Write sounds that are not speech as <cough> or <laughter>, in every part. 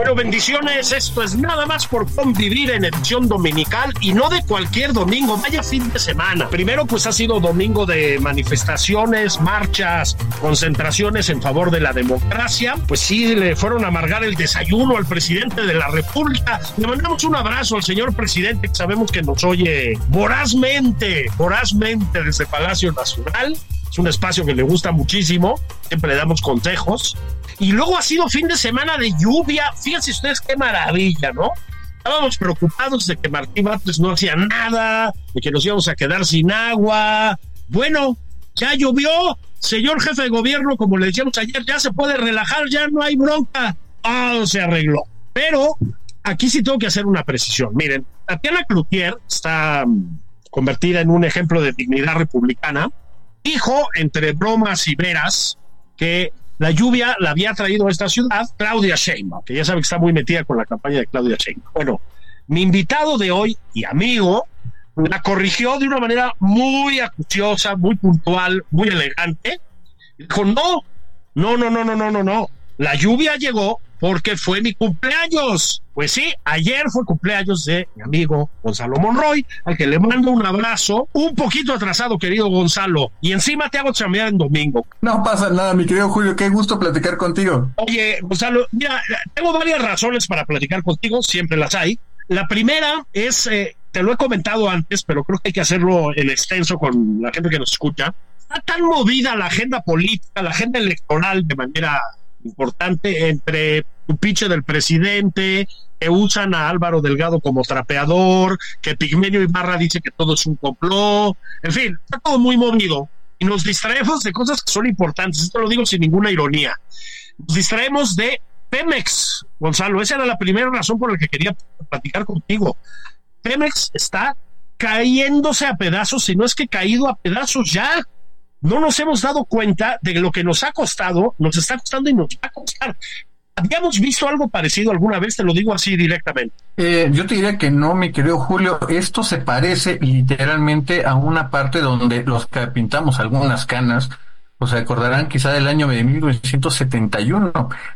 Bueno, bendiciones. Esto es nada más por convivir en edición dominical y no de cualquier domingo, vaya fin de semana. Primero, pues ha sido domingo de manifestaciones, marchas, concentraciones en favor de la democracia. Pues sí, le fueron a amargar el desayuno al presidente de la República. Le mandamos un abrazo al señor presidente, que sabemos que nos oye vorazmente, vorazmente desde Palacio Nacional. Es un espacio que le gusta muchísimo. Siempre le damos consejos. Y luego ha sido fin de semana de lluvia. Fíjense ustedes qué maravilla, ¿no? Estábamos preocupados de que Martín Batres no hacía nada, de que nos íbamos a quedar sin agua. Bueno, ya llovió. Señor jefe de gobierno, como le decíamos ayer, ya se puede relajar, ya no hay bronca. Ah, se arregló. Pero aquí sí tengo que hacer una precisión. Miren, Tatiana Cloutier está mm, convertida en un ejemplo de dignidad republicana. Dijo, entre bromas y veras, que la lluvia la había traído a esta ciudad Claudia Sheinbaum, que ya sabe que está muy metida con la campaña de Claudia Sheinbaum. Bueno, mi invitado de hoy y amigo la corrigió de una manera muy acuciosa, muy puntual, muy elegante. Dijo, no, no, no, no, no, no, no, no. La lluvia llegó porque fue mi cumpleaños. Pues sí, ayer fue cumpleaños de mi amigo Gonzalo Monroy, al que le mando un abrazo, un poquito atrasado, querido Gonzalo, y encima te hago chambear en domingo. No pasa nada, mi querido Julio, qué gusto platicar contigo. Oye, Gonzalo, mira, tengo varias razones para platicar contigo, siempre las hay. La primera es, eh, te lo he comentado antes, pero creo que hay que hacerlo en extenso con la gente que nos escucha. Está tan movida la agenda política, la agenda electoral de manera importante entre un pinche del presidente, que usan a Álvaro Delgado como trapeador, que Pigmenio Ibarra dice que todo es un complot, en fin, está todo muy movido. Y nos distraemos de cosas que son importantes, esto lo digo sin ninguna ironía, nos distraemos de Pemex, Gonzalo, esa era la primera razón por la que quería platicar contigo. Pemex está cayéndose a pedazos, si no es que caído a pedazos ya no nos hemos dado cuenta de lo que nos ha costado, nos está costando y nos va a costar. ¿Habíamos visto algo parecido alguna vez? Te lo digo así directamente. Eh, yo te diría que no, mi querido Julio. Esto se parece literalmente a una parte donde los que pintamos algunas canas o se acordarán quizá del año de 1971.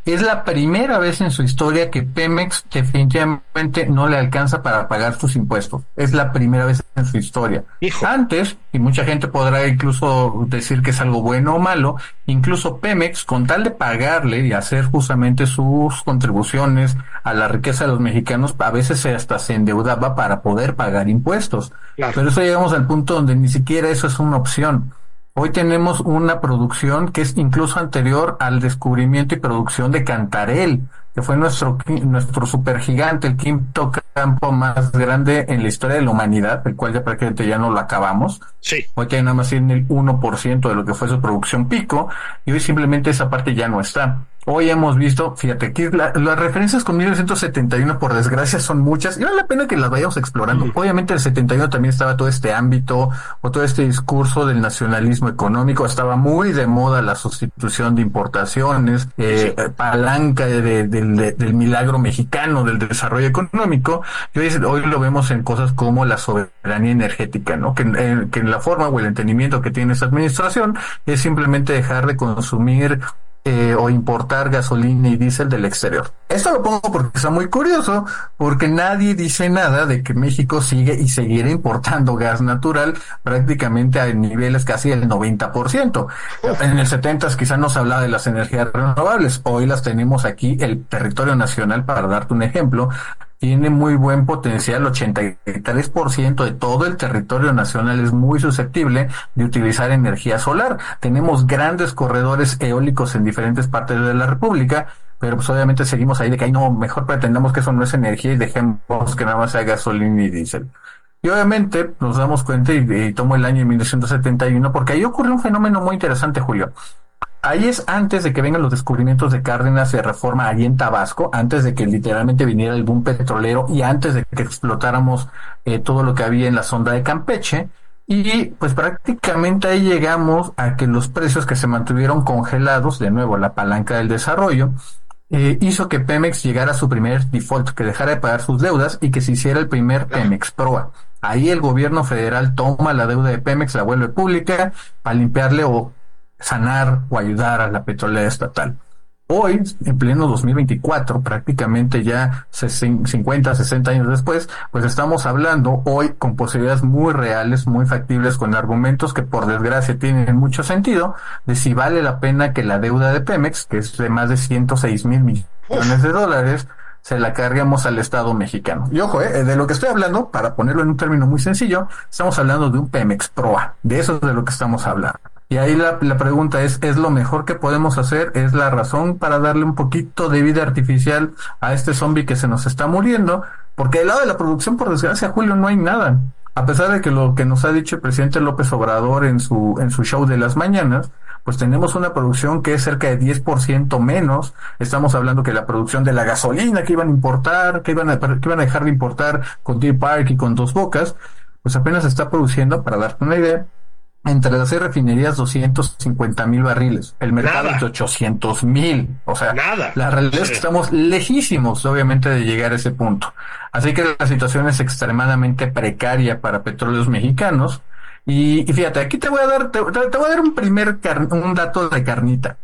Es la primera vez en su historia que Pemex definitivamente no le alcanza para pagar sus impuestos. Es la primera vez en su historia. Antes, y mucha gente podrá incluso decir que es algo bueno o malo, incluso Pemex, con tal de pagarle y hacer justamente sus contribuciones a la riqueza de los mexicanos, a veces hasta se endeudaba para poder pagar impuestos. Pero eso llegamos al punto donde ni siquiera eso es una opción. Hoy tenemos una producción que es incluso anterior al descubrimiento y producción de Cantarel, que fue nuestro, nuestro supergigante, el quinto campo más grande en la historia de la humanidad, el cual ya prácticamente ya no lo acabamos. Sí. Hoy tiene nada más en el 1% de lo que fue su producción pico, y hoy simplemente esa parte ya no está. Hoy hemos visto, fíjate, aquí las referencias con 1971, por desgracia, son muchas y vale la pena que las vayamos explorando. Obviamente, el 71 también estaba todo este ámbito o todo este discurso del nacionalismo económico. Estaba muy de moda la sustitución de importaciones, eh, palanca del milagro mexicano del desarrollo económico. Y hoy, hoy, lo vemos en cosas como la soberanía energética, ¿no? Que, eh, que en la forma o el entendimiento que tiene esta administración es simplemente dejar de consumir eh, o importar gasolina y diésel del exterior. Esto lo pongo porque está muy curioso, porque nadie dice nada de que México sigue y seguirá importando gas natural prácticamente a niveles casi del 90%. En el 70 quizá no se hablaba de las energías renovables, hoy las tenemos aquí, el territorio nacional, para darte un ejemplo, tiene muy buen potencial, 83% de todo el territorio nacional es muy susceptible de utilizar energía solar. Tenemos grandes corredores eólicos en diferentes partes de la República, pero pues obviamente seguimos ahí de que, ay, no, mejor pretendamos que eso no es energía y dejemos que nada más sea gasolina y diésel. Y obviamente nos damos cuenta y, y tomo el año 1971 porque ahí ocurrió un fenómeno muy interesante, Julio. Ahí es antes de que vengan los descubrimientos de Cárdenas de Reforma allí en Tabasco, antes de que literalmente viniera el boom petrolero y antes de que explotáramos eh, todo lo que había en la sonda de Campeche. Y pues prácticamente ahí llegamos a que los precios que se mantuvieron congelados, de nuevo la palanca del desarrollo, eh, hizo que Pemex llegara a su primer default, que dejara de pagar sus deudas y que se hiciera el primer Pemex Proa. Ahí el gobierno federal toma la deuda de Pemex, la vuelve pública para limpiarle o sanar o ayudar a la petrolera estatal. Hoy, en pleno 2024, prácticamente ya 50, 60 años después, pues estamos hablando hoy con posibilidades muy reales, muy factibles, con argumentos que por desgracia tienen mucho sentido, de si vale la pena que la deuda de Pemex, que es de más de 106 mil millones de dólares, se la carguemos al Estado mexicano. Y ojo, eh, de lo que estoy hablando, para ponerlo en un término muy sencillo, estamos hablando de un Pemex Proa. De eso es de lo que estamos hablando. Y ahí la, pregunta es, ¿es lo mejor que podemos hacer? ¿Es la razón para darle un poquito de vida artificial a este zombie que se nos está muriendo? Porque del lado de la producción, por desgracia, Julio, no hay nada. A pesar de que lo que nos ha dicho el presidente López Obrador en su, en su show de las mañanas, pues tenemos una producción que es cerca de 10% menos. Estamos hablando que la producción de la gasolina que iban a importar, que iban a, que iban a dejar de importar con Deer Park y con Dos Bocas, pues apenas se está produciendo, para darte una idea, entre las seis refinerías 250 mil barriles, el mercado es de 800 mil, o sea, Nada. la realidad es que estamos lejísimos obviamente de llegar a ese punto. Así que la situación es extremadamente precaria para petróleos mexicanos. Y, y fíjate, aquí te voy a dar, te, te voy a dar un primer, un dato de carnita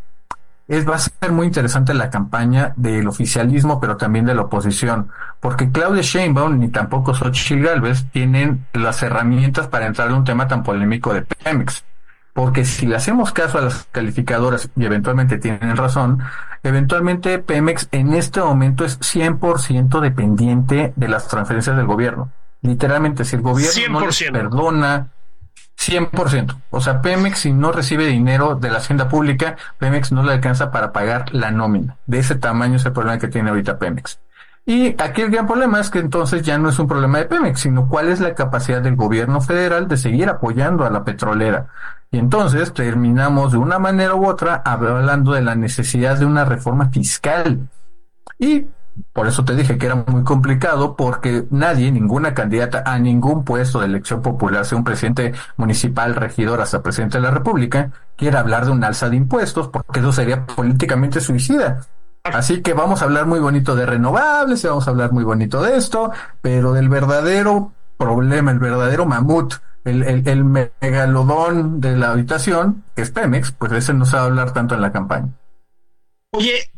es, va a ser muy interesante la campaña del oficialismo, pero también de la oposición, porque Claudia Sheinbaum ni tampoco Xochitl Galvez tienen las herramientas para entrar en un tema tan polémico de Pemex. Porque si le hacemos caso a las calificadoras, y eventualmente tienen razón, eventualmente Pemex en este momento es 100% dependiente de las transferencias del gobierno. Literalmente, si el gobierno no les perdona 100%. O sea, Pemex si no recibe dinero de la hacienda pública, Pemex no le alcanza para pagar la nómina. De ese tamaño es el problema que tiene ahorita Pemex. Y aquí el gran problema es que entonces ya no es un problema de Pemex, sino cuál es la capacidad del gobierno federal de seguir apoyando a la petrolera. Y entonces terminamos de una manera u otra hablando de la necesidad de una reforma fiscal. Y por eso te dije que era muy complicado porque nadie, ninguna candidata a ningún puesto de elección popular, sea un presidente municipal, regidor, hasta presidente de la República, quiere hablar de un alza de impuestos porque eso sería políticamente suicida. Así que vamos a hablar muy bonito de renovables y vamos a hablar muy bonito de esto, pero del verdadero problema, el verdadero mamut, el, el, el megalodón de la habitación, que es Pemex, pues ese no se va a hablar tanto en la campaña. Oye,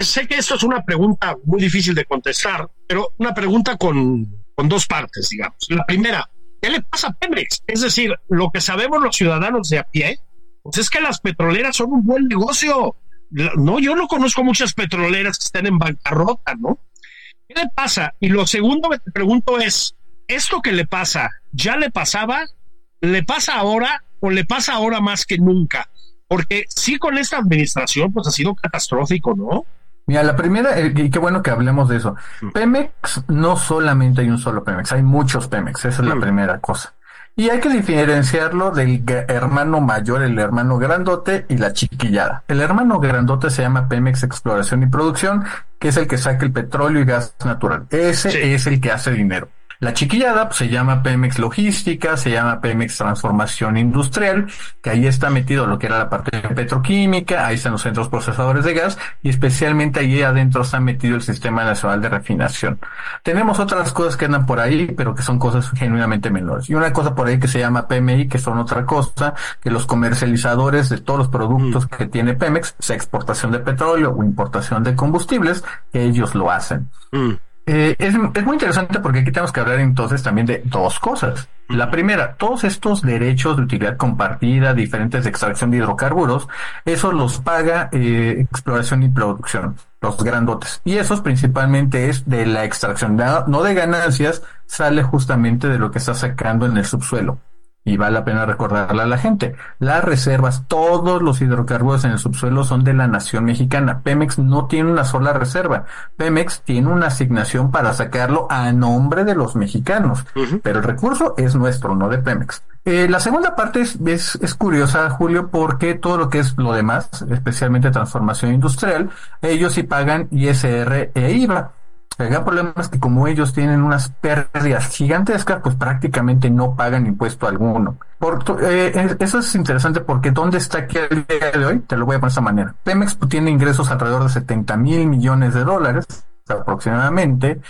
sé que esto es una pregunta muy difícil de contestar, pero una pregunta con, con dos partes, digamos. La primera, ¿qué le pasa a Pemex? Es decir, lo que sabemos los ciudadanos de a pie, pues es que las petroleras son un buen negocio. No, yo no conozco muchas petroleras que estén en bancarrota, ¿no? ¿Qué le pasa? Y lo segundo que te pregunto es, ¿esto que le pasa ya le pasaba? ¿Le pasa ahora o le pasa ahora más que nunca? Porque sí con esta administración pues ha sido catastrófico, ¿no? Mira, la primera, eh, y qué bueno que hablemos de eso. Pemex, no solamente hay un solo Pemex, hay muchos Pemex, esa es la primera cosa. Y hay que diferenciarlo del hermano mayor, el hermano grandote y la chiquillada. El hermano grandote se llama Pemex Exploración y Producción, que es el que saca el petróleo y gas natural. Ese sí. es el que hace dinero. La chiquillada pues, se llama Pemex Logística, se llama Pemex Transformación Industrial, que ahí está metido lo que era la parte petroquímica, ahí están los centros procesadores de gas y especialmente ahí adentro está metido el Sistema Nacional de Refinación. Tenemos otras cosas que andan por ahí, pero que son cosas genuinamente menores. Y una cosa por ahí que se llama PMI, que son otra cosa, que los comercializadores de todos los productos mm. que tiene Pemex, sea exportación de petróleo o importación de combustibles, que ellos lo hacen. Mm. Eh, es, es, muy interesante porque aquí tenemos que hablar entonces también de dos cosas. La primera, todos estos derechos de utilidad compartida, diferentes de extracción de hidrocarburos, eso los paga eh, exploración y producción, los grandotes. Y esos principalmente es de la extracción, no de ganancias, sale justamente de lo que está sacando en el subsuelo y vale la pena recordarle a la gente. Las reservas, todos los hidrocarburos en el subsuelo son de la nación mexicana. Pemex no tiene una sola reserva. Pemex tiene una asignación para sacarlo a nombre de los mexicanos, pero el recurso es nuestro, no de Pemex. Eh, la segunda parte es, es, es, curiosa, Julio, porque todo lo que es lo demás, especialmente transformación industrial, ellos sí pagan ISR e IVA. El gran problema es que como ellos tienen unas pérdidas gigantescas, pues prácticamente no pagan impuesto alguno. Por, eh, eso es interesante porque ¿dónde está aquí el día de hoy? Te lo voy a poner de esta manera. Pemex tiene ingresos alrededor de 70 mil millones de dólares aproximadamente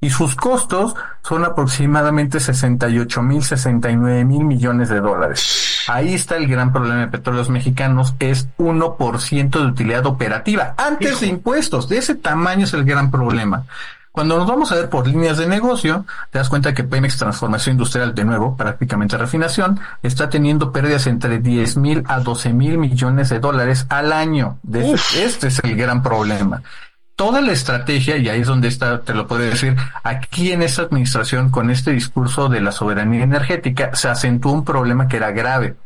y sus costos son aproximadamente 68 mil, 69 mil millones de dólares. Ahí está el gran problema de petróleos mexicanos, es 1% de utilidad operativa, antes de impuestos, de ese tamaño es el gran problema. Cuando nos vamos a ver por líneas de negocio, te das cuenta que Pemex Transformación Industrial, de nuevo, prácticamente refinación, está teniendo pérdidas entre 10 mil a 12 mil millones de dólares al año. este es el gran problema. Toda la estrategia, y ahí es donde está, te lo puedo decir, aquí en esta administración, con este discurso de la soberanía energética, se acentuó un problema que era grave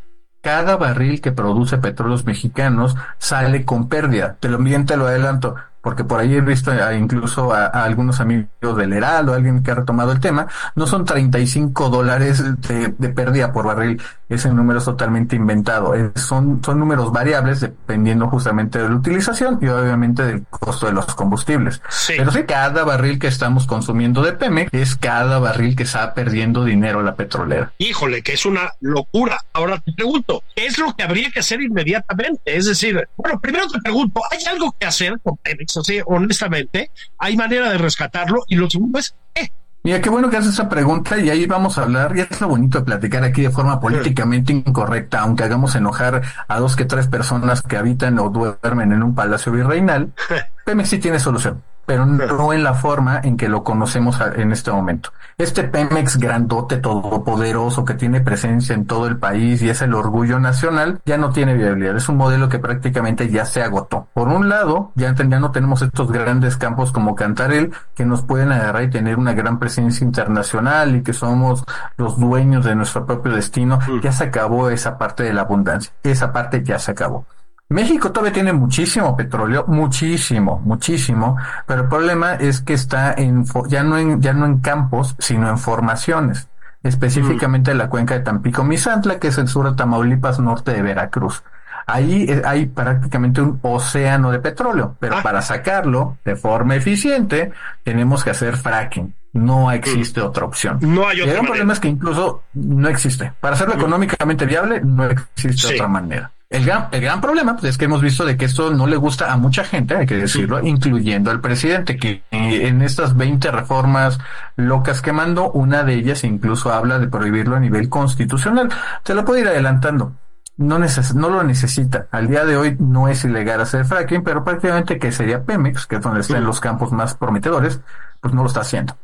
cada barril que produce petróleos mexicanos sale con pérdida. Te lo bien te lo adelanto porque por ahí he visto incluso a, algunos amigos del Heraldo, alguien que ha retomado el tema, no son 35 dólares de, de pérdida por barril, ese número es totalmente inventado, son, son números variables dependiendo justamente de la utilización y obviamente del costo de los combustibles. Pero sí, cada barril que estamos consumiendo de Pemex es cada barril que está perdiendo dinero la petrolera. Híjole, que es una locura. Ahora te pregunto, ¿qué es lo que habría que hacer inmediatamente? Es decir, bueno, primero te pregunto, ¿hay algo que hacer con Pemex? Así, honestamente, hay manera de rescatarlo. Y lo segundo es, ¿eh? Mira, qué bueno que haces esa pregunta y ahí vamos a hablar, y es lo bonito de platicar aquí de forma políticamente incorrecta, aunque hagamos enojar a dos que tres personas que habitan o duermen en un palacio virreinal, <laughs> Pemex sí tiene solución pero no en la forma en que lo conocemos en este momento. Este Pemex grandote, todopoderoso, que tiene presencia en todo el país y es el orgullo nacional, ya no tiene viabilidad. Es un modelo que prácticamente ya se agotó. Por un lado, ya, ya no tenemos estos grandes campos como Cantarel, que nos pueden agarrar y tener una gran presencia internacional y que somos los dueños de nuestro propio destino. Ya se acabó esa parte de la abundancia. Esa parte ya se acabó. México todavía tiene muchísimo petróleo, muchísimo, muchísimo, pero el problema es que está en ya no en ya no en campos, sino en formaciones, específicamente en la cuenca de Tampico Misantla, que es el sur de Tamaulipas, norte de Veracruz. Ahí hay prácticamente un océano de petróleo, pero ah. para sacarlo de forma eficiente tenemos que hacer fracking. No existe otra opción. No hay otra. el problema es que incluso no existe. Para hacerlo económicamente viable, no existe otra manera. El gran, el gran problema pues, es que hemos visto de que esto no le gusta a mucha gente, hay que decirlo, incluyendo al presidente, que en estas 20 reformas locas que mandó, una de ellas incluso habla de prohibirlo a nivel constitucional. Se lo puede ir adelantando. No, no lo necesita. Al día de hoy no es ilegal hacer fracking, pero prácticamente que sería Pemex, que es donde están los campos más prometedores, pues no lo está haciendo.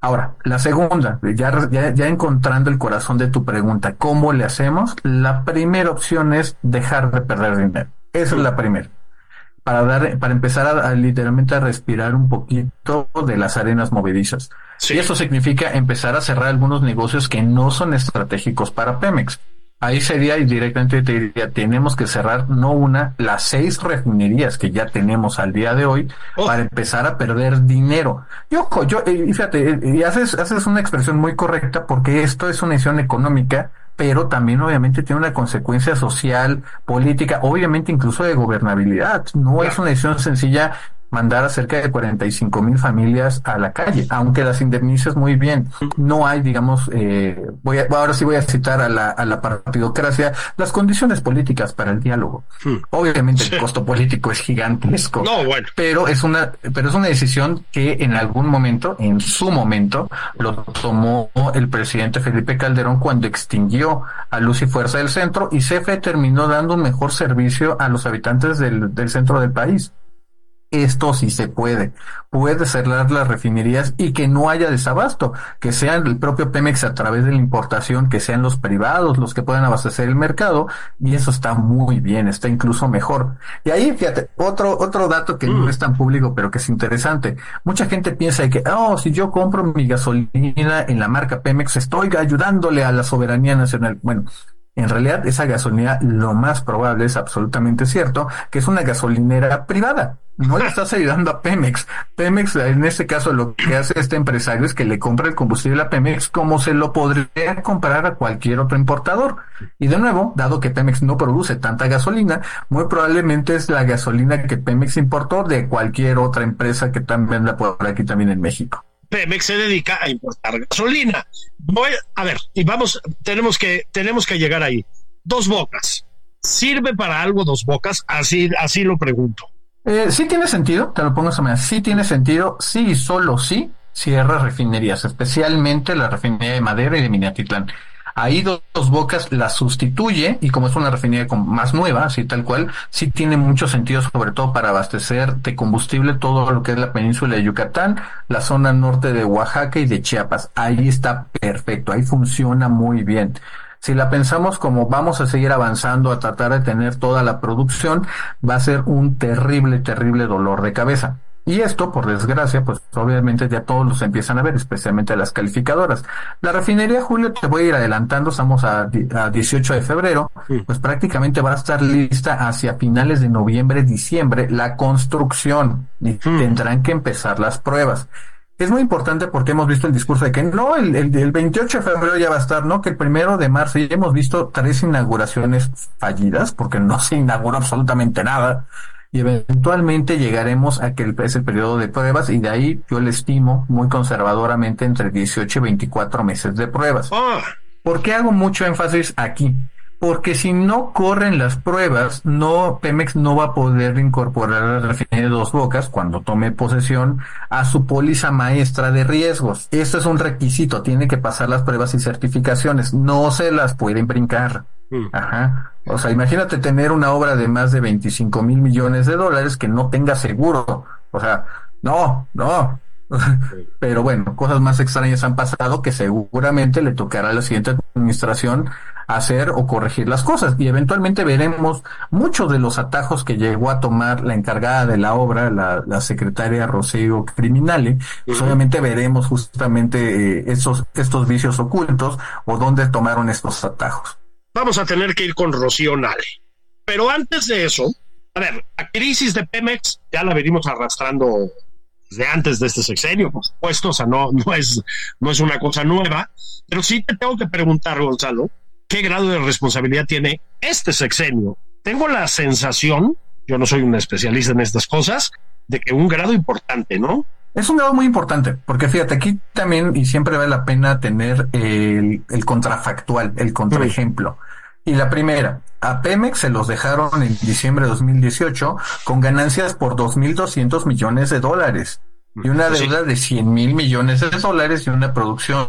Ahora, la segunda, ya, ya, encontrando el corazón de tu pregunta, ¿cómo le hacemos? La primera opción es dejar de perder dinero. Esa es la primera. Para dar, para empezar a, literalmente a respirar un poquito de las arenas movedizas. Y eso significa empezar a cerrar algunos negocios que no son estratégicos para Pemex. Ahí sería y directamente te diría, tenemos que cerrar no una, las seis refinerías que ya tenemos al día de hoy oh. para empezar a perder dinero. Y ojo, yo, eh, fíjate, eh, y haces, haces una expresión muy correcta porque esto es una decisión económica, pero también obviamente tiene una consecuencia social, política, obviamente incluso de gobernabilidad. No es una decisión sencilla mandar a cerca de 45 mil familias a la calle, aunque las indemnices muy bien. No hay, digamos, eh, voy a, ahora sí voy a citar a la, a la partidocracia, las condiciones políticas para el diálogo. Hmm. Obviamente el costo político es gigantesco, no, bueno. pero es una, pero es una decisión que en algún momento, en su momento, lo tomó el presidente Felipe Calderón cuando extinguió a Luz y Fuerza del Centro y CFE terminó dando un mejor servicio a los habitantes del, del centro del país. Esto sí se puede. Puede cerrar las refinerías y que no haya desabasto, que sean el propio Pemex a través de la importación, que sean los privados los que puedan abastecer el mercado, y eso está muy bien, está incluso mejor. Y ahí, fíjate, otro, otro dato que no mm. es tan público, pero que es interesante. Mucha gente piensa que, oh, si yo compro mi gasolina en la marca Pemex, estoy ayudándole a la soberanía nacional. Bueno, en realidad, esa gasolina, lo más probable es absolutamente cierto, que es una gasolinera privada. No le estás ayudando a Pemex. Pemex, en este caso, lo que hace este empresario es que le compra el combustible a Pemex como se lo podría comprar a cualquier otro importador. Y de nuevo, dado que Pemex no produce tanta gasolina, muy probablemente es la gasolina que Pemex importó de cualquier otra empresa que también la por aquí también en México. Pemex se dedica a importar gasolina. Voy, a ver, y vamos, tenemos que, tenemos que llegar ahí. Dos bocas. ¿Sirve para algo dos bocas? Así, así lo pregunto. Eh, sí tiene sentido, te lo pongo esa manera. Sí tiene sentido, sí y solo sí cierra refinerías, especialmente la refinería de Madera y de Minatitlán. Ahí dos, bocas la sustituye y como es una refinería más nueva, así tal cual, sí tiene mucho sentido sobre todo para abastecer de combustible todo lo que es la península de Yucatán, la zona norte de Oaxaca y de Chiapas. Ahí está perfecto, ahí funciona muy bien. Si la pensamos como vamos a seguir avanzando a tratar de tener toda la producción, va a ser un terrible, terrible dolor de cabeza. Y esto, por desgracia, pues obviamente ya todos los empiezan a ver, especialmente las calificadoras. La refinería, Julio, te voy a ir adelantando, estamos a, 18 de febrero, pues prácticamente va a estar lista hacia finales de noviembre, diciembre, la construcción y tendrán que empezar las pruebas. Es muy importante porque hemos visto el discurso de que no, el, el, el 28 de febrero ya va a estar, ¿no? Que el primero de marzo ya hemos visto tres inauguraciones fallidas porque no se inauguró absolutamente nada y eventualmente llegaremos a que es el periodo de pruebas y de ahí yo le estimo muy conservadoramente entre 18 y 24 meses de pruebas. Ah. ¿Por qué hago mucho énfasis aquí? Porque si no corren las pruebas, no Pemex no va a poder incorporar la refinería de Dos Bocas cuando tome posesión a su póliza maestra de riesgos. Esto es un requisito, tiene que pasar las pruebas y certificaciones, no se las pueden brincar. Mm. Ajá. O sea, imagínate tener una obra de más de 25 mil millones de dólares que no tenga seguro. O sea, no, no. Pero bueno, cosas más extrañas han pasado que seguramente le tocará a la siguiente administración hacer o corregir las cosas. Y eventualmente veremos muchos de los atajos que llegó a tomar la encargada de la obra, la, secretaria Rocío Criminale, pues obviamente veremos justamente eh, esos, estos vicios ocultos o dónde tomaron estos atajos. Vamos a tener que ir con Rocío Nale. Pero antes de eso, a ver, la crisis de Pemex ya la venimos arrastrando desde antes de este sexenio, por supuesto, o sea, no, no, es, no es una cosa nueva, pero sí te tengo que preguntar, Gonzalo, ¿qué grado de responsabilidad tiene este sexenio? Tengo la sensación, yo no soy un especialista en estas cosas, de que un grado importante, ¿no? Es un grado muy importante, porque fíjate, aquí también, y siempre vale la pena tener el, contrafactual, el contraejemplo. Y la primera, a Pemex se los dejaron en diciembre de 2018 con ganancias por 2.200 millones de dólares y una deuda de 100 mil millones de dólares y una producción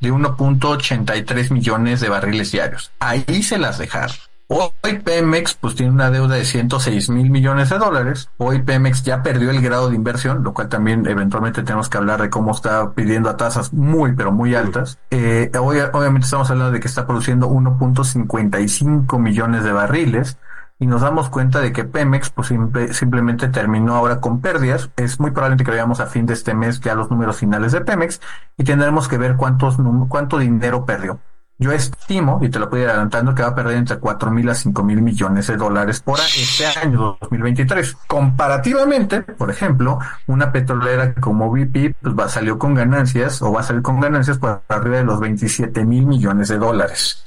de 1.83 millones de barriles diarios. Ahí se las dejaron. Hoy Pemex pues tiene una deuda de 106 mil millones de dólares. Hoy Pemex ya perdió el grado de inversión, lo cual también eventualmente tenemos que hablar de cómo está pidiendo a tasas muy pero muy altas. Eh, hoy obviamente estamos hablando de que está produciendo 1.55 millones de barriles y nos damos cuenta de que Pemex pues simplemente terminó ahora con pérdidas. Es muy probablemente que veamos a fin de este mes ya los números finales de Pemex y tendremos que ver cuántos cuánto dinero perdió. Yo estimo, y te lo ir adelantando, que va a perder entre 4 mil a 5 mil millones de dólares por este año 2023. Comparativamente, por ejemplo, una petrolera como BP pues salió con ganancias o va a salir con ganancias por arriba de los 27 mil millones de dólares.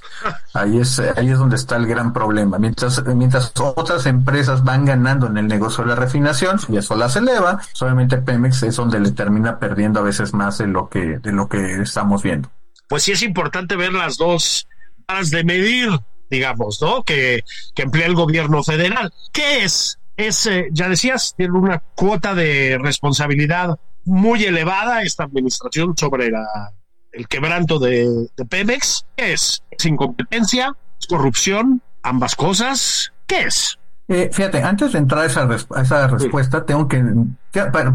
Ahí es, ahí es donde está el gran problema. Mientras, mientras otras empresas van ganando en el negocio de la refinación y eso las eleva, solamente Pemex es donde le termina perdiendo a veces más de lo que, de lo que estamos viendo pues sí es importante ver las dos varas de medir, digamos, ¿no? Que, emplea el gobierno federal. ¿Qué es? Es, eh, ya decías, tiene una cuota de responsabilidad muy elevada esta administración sobre la, el quebranto de, de Pemex. ¿Qué es? ¿Es incompetencia? ¿Es corrupción? ¿Ambas cosas? ¿Qué es? Eh, fíjate, antes de entrar a esa, a esa respuesta, tengo que,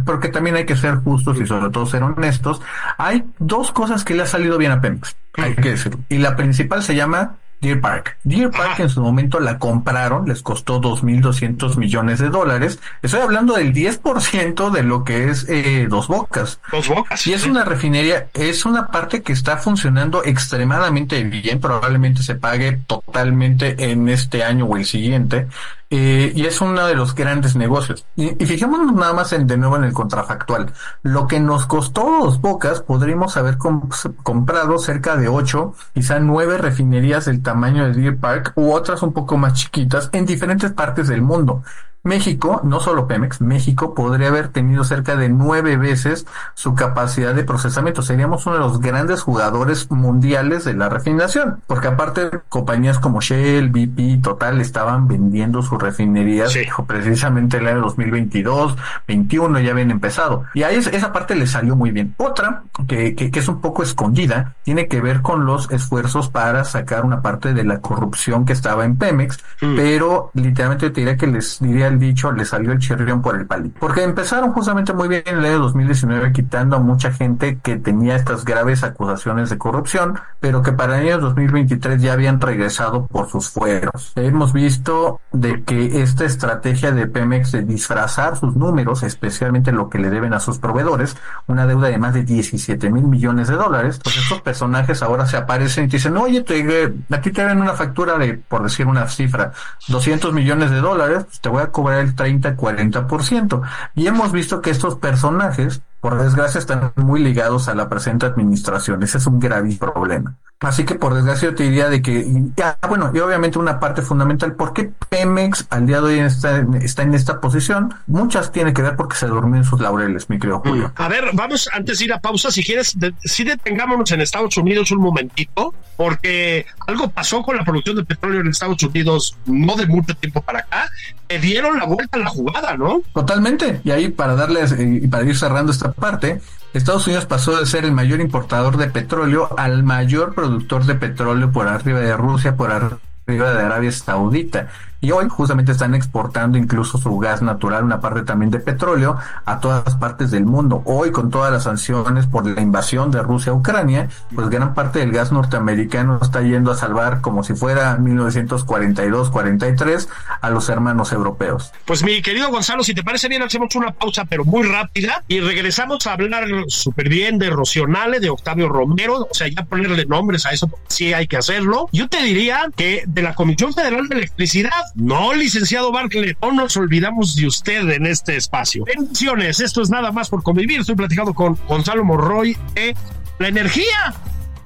porque también hay que ser justos y sobre todo ser honestos, hay dos cosas que le ha salido bien a Pemex, hay que decirlo. Y la principal se llama Deer Park. Deer Park en su momento la compraron, les costó 2.200 millones de dólares. Estoy hablando del 10% de lo que es eh, Dos Bocas. Dos Bocas. Y es una refinería, es una parte que está funcionando extremadamente bien, probablemente se pague totalmente en este año o el siguiente. Y es uno de los grandes negocios. Y, fijémonos nada más en, de nuevo en el contrafactual. Lo que nos costó dos bocas, podríamos haber comprado cerca de ocho, quizá nueve refinerías del tamaño de Deer Park u otras un poco más chiquitas en diferentes partes del mundo. México, no solo Pemex, México podría haber tenido cerca de nueve veces su capacidad de procesamiento. Seríamos uno de los grandes jugadores mundiales de la refinación, porque aparte compañías como Shell, BP, Total estaban vendiendo sus refinerías precisamente el año 2022, 21 ya habían empezado. Y ahí esa parte le salió muy bien. Otra, que, que, es un poco escondida, tiene que ver con los esfuerzos para sacar una parte de la corrupción que estaba en Pemex, mm. pero literalmente te diría que les diría dicho, le salió el chirrión por el palito. Porque empezaron justamente muy bien en el año 2019 quitando a mucha gente que tenía estas graves acusaciones de corrupción, pero que para el año 2023 ya habían regresado por sus fueros. Hemos visto de que esta estrategia de Pemex de disfrazar sus números, especialmente lo que le deben a sus proveedores, una deuda de más de 17 mil millones de dólares, pues estos personajes ahora se aparecen y te dicen, oye, te, aquí te ven una factura de, por decir una cifra, 200 millones de dólares, pues te voy a el 30-40%. Y hemos visto que estos personajes, por desgracia, están muy ligados a la presente administración. Ese es un grave problema. Así que por desgracia yo te diría de que, ya, bueno, y obviamente una parte fundamental, ¿por qué Pemex al día de hoy está, está en esta posición? Muchas tiene que ver porque se durmió en sus laureles, mi querido Julio. A ver, vamos antes de ir a pausa, si quieres, si detengámonos en Estados Unidos un momentito, porque algo pasó con la producción de petróleo en Estados Unidos no de mucho tiempo para acá, le dieron la vuelta a la jugada, ¿no? Totalmente, y ahí para darles, eh, y para ir cerrando esta parte, Estados Unidos pasó de ser el mayor importador de petróleo al mayor productor de petróleo por arriba de Rusia, por arriba de Arabia Saudita y hoy justamente están exportando incluso su gas natural, una parte también de petróleo, a todas partes del mundo. Hoy con todas las sanciones por la invasión de Rusia a Ucrania, pues gran parte del gas norteamericano está yendo a salvar como si fuera 1942-43 a los hermanos europeos. Pues mi querido Gonzalo, si te parece bien, hacemos una pausa pero muy rápida y regresamos a hablar súper bien de Rocionale, de Octavio Romero, o sea, ya ponerle nombres a eso, sí hay que hacerlo. Yo te diría que de la Comisión Federal de Electricidad, no, licenciado Barclay, no nos olvidamos de usted en este espacio. Bendiciones, esto es nada más por convivir. Estoy platicando con Gonzalo Morroy de la energía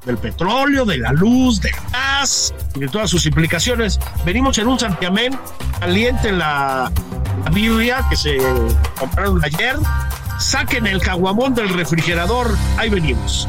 del petróleo, de la luz, del gas y de todas sus implicaciones. Venimos en un santiamén caliente en la, la Biblia que se compraron ayer. Saquen el caguamón del refrigerador. Ahí venimos.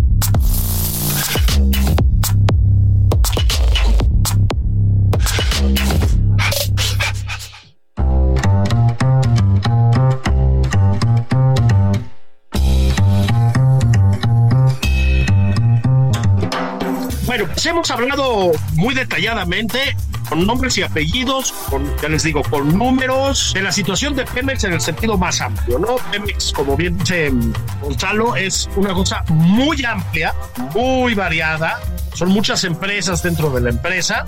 Pues hemos hablado muy detalladamente con nombres y apellidos, con, ya les digo, con números, de la situación de Pemex en el sentido más amplio, ¿no? Pemex, como bien dice Gonzalo, es una cosa muy amplia, muy variada, son muchas empresas dentro de la empresa,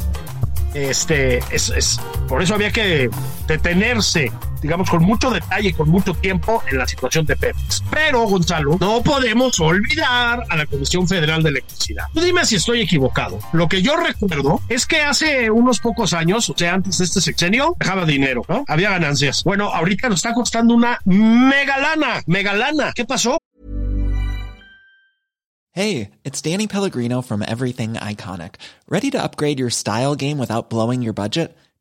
este, es, es, por eso había que detenerse, digamos, con mucho detalle, con mucho tiempo en la situación de Pemex. Pero, Gonzalo, no podemos olvidar a la Comisión Federal de Electricidad. Dime si estoy equivocado. Lo que yo recuerdo es que hace unos pocos años, o sea, antes de este sexenio, dejaba dinero, ¿no? Había ganancias. Bueno, ahorita nos está costando una megalana, megalana. ¿Qué pasó? Hey, it's Danny Pellegrino from Everything Iconic. ¿Ready to upgrade your style game without blowing your budget?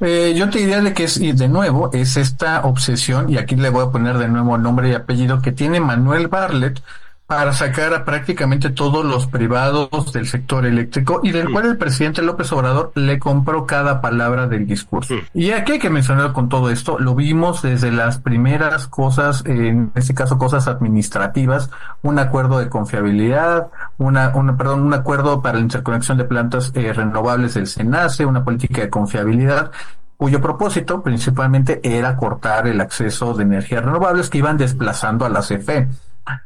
Eh, yo te diría de que es, y de nuevo, es esta obsesión, y aquí le voy a poner de nuevo nombre y apellido, que tiene Manuel Barlet para sacar a prácticamente todos los privados del sector eléctrico y del cual el presidente López Obrador le compró cada palabra del discurso. Y aquí hay que mencionar con todo esto, lo vimos desde las primeras cosas, en este caso cosas administrativas, un acuerdo de confiabilidad, una, una perdón, un acuerdo para la interconexión de plantas eh, renovables del SENACE, una política de confiabilidad, cuyo propósito principalmente era cortar el acceso de energías renovables que iban desplazando a la CFE.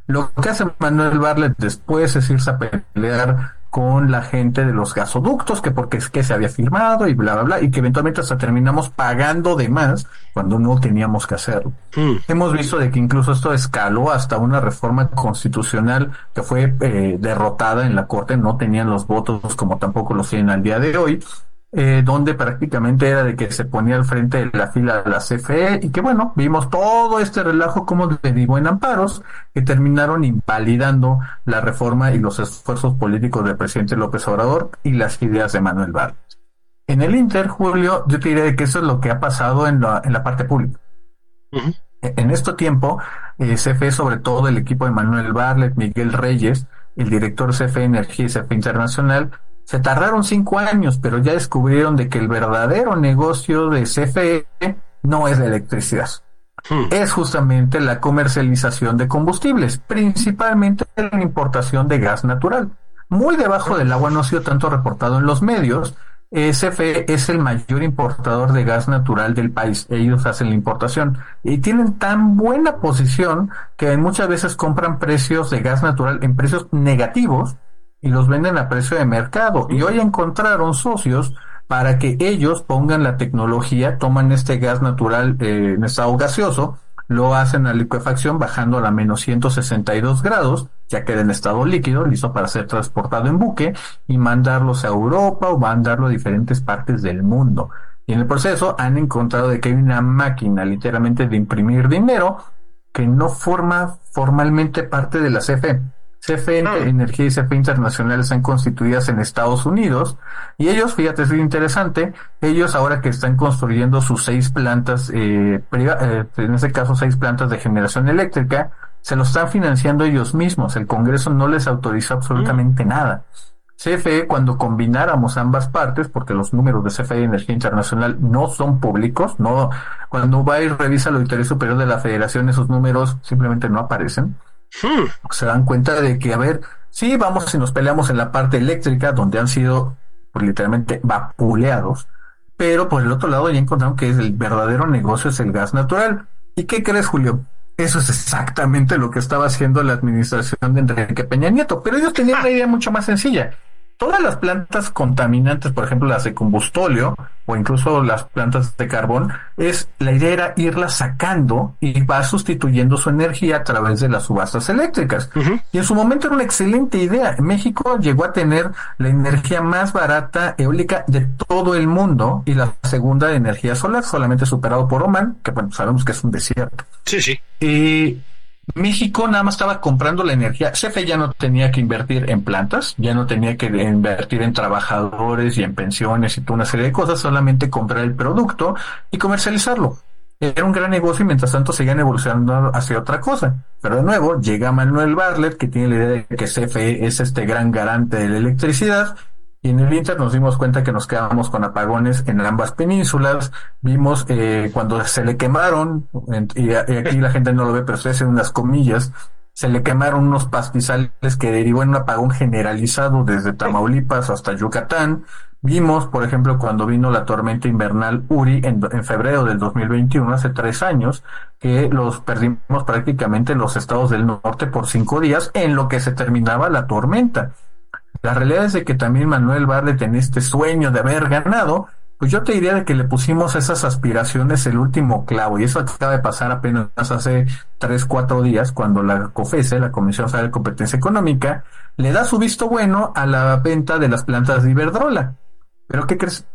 Lo que hace Manuel Barlet después es irse a pelear con la gente de los gasoductos, que porque es que se había firmado y bla, bla, bla, y que eventualmente hasta terminamos pagando de más cuando no teníamos que hacerlo. Hemos visto de que incluso esto escaló hasta una reforma constitucional que fue eh, derrotada en la Corte, no tenían los votos como tampoco los tienen al día de hoy, eh, donde prácticamente era de que se ponía al frente de la fila de la CFE y que bueno, vimos todo este relajo como derivó en amparos que terminaron invalidando la reforma y los esfuerzos políticos del presidente López Obrador y las ideas de Manuel Barlet. En el Inter, Julio, yo te diré que eso es lo que ha pasado en la, en la parte pública. En este tiempo, eh, CFE, sobre todo el equipo de Manuel Barlet, Miguel Reyes, el director CFE Energía y CFE Internacional, se tardaron cinco años, pero ya descubrieron de que el verdadero negocio de CFE no es la electricidad. Hmm. Es justamente la comercialización de combustibles, principalmente la importación de gas natural. Muy debajo del agua no ha sido tanto reportado en los medios. CFE es el mayor importador de gas natural del país. Ellos hacen la importación y tienen tan buena posición que muchas veces compran precios de gas natural en precios negativos y los venden a precio de mercado. Y hoy encontraron socios para que ellos pongan la tecnología, toman este gas natural eh, en estado gaseoso, lo hacen a liquefacción bajando a la menos 162 grados, ya queda en estado líquido, listo para ser transportado en buque y mandarlos a Europa o mandarlo a diferentes partes del mundo. Y en el proceso han encontrado de que hay una máquina literalmente de imprimir dinero que no forma formalmente parte de la CFE CFE ah. Energía y CFE Internacional están constituidas en Estados Unidos y ellos, fíjate, es interesante, ellos ahora que están construyendo sus seis plantas, eh, eh, en este caso seis plantas de generación eléctrica, se lo están financiando ellos mismos, el Congreso no les autorizó absolutamente mm. nada. CFE, cuando combináramos ambas partes, porque los números de CFE Energía Internacional no son públicos, no, cuando va y revisa la Auditoría Superior de la Federación, esos números simplemente no aparecen Hmm. Se dan cuenta de que, a ver, sí, vamos y nos peleamos en la parte eléctrica, donde han sido pues, literalmente vapuleados, pero por el otro lado ya encontraron que el verdadero negocio es el gas natural. ¿Y qué crees, Julio? Eso es exactamente lo que estaba haciendo la administración de Enrique Peña Nieto, pero ellos tenían una idea mucho más sencilla todas las plantas contaminantes, por ejemplo las de combustóleo o incluso las plantas de carbón, es la idea era irlas sacando y va sustituyendo su energía a través de las subastas eléctricas. Y en su momento era una excelente idea. México llegó a tener la energía más barata eólica de todo el mundo y la segunda de energía solar, solamente superado por Oman, que bueno, sabemos que es un desierto. Sí, sí. Y México nada más estaba comprando la energía. CFE ya no tenía que invertir en plantas, ya no tenía que invertir en trabajadores y en pensiones y toda una serie de cosas, solamente comprar el producto y comercializarlo. Era un gran negocio y mientras tanto seguían evolucionando hacia otra cosa. Pero de nuevo llega Manuel Barlet, que tiene la idea de que CFE es este gran garante de la electricidad y en el Inter nos dimos cuenta que nos quedábamos con apagones en ambas penínsulas. Vimos eh, cuando se le quemaron, y, aquí la gente no lo ve, pero estoy haciendo unas comillas, se le quemaron unos pastizales que derivó en un apagón generalizado desde Tamaulipas hasta Yucatán. Vimos, por ejemplo, cuando vino la tormenta invernal Uri en, en, febrero del 2021, hace tres años, que los perdimos prácticamente en los estados del norte por cinco días en lo que se terminaba la tormenta. La realidad es de que también Manuel Barlet en este sueño de haber ganado, Pues yo te diría de que le pusimos esas aspiraciones el último clavo, y eso acaba de pasar apenas hace tres, cuatro días, cuando la COFESE, la Comisión Federal de Competencia Económica, le da su visto bueno a la venta de las plantas de Iberdrola. Pero ¿qué crees?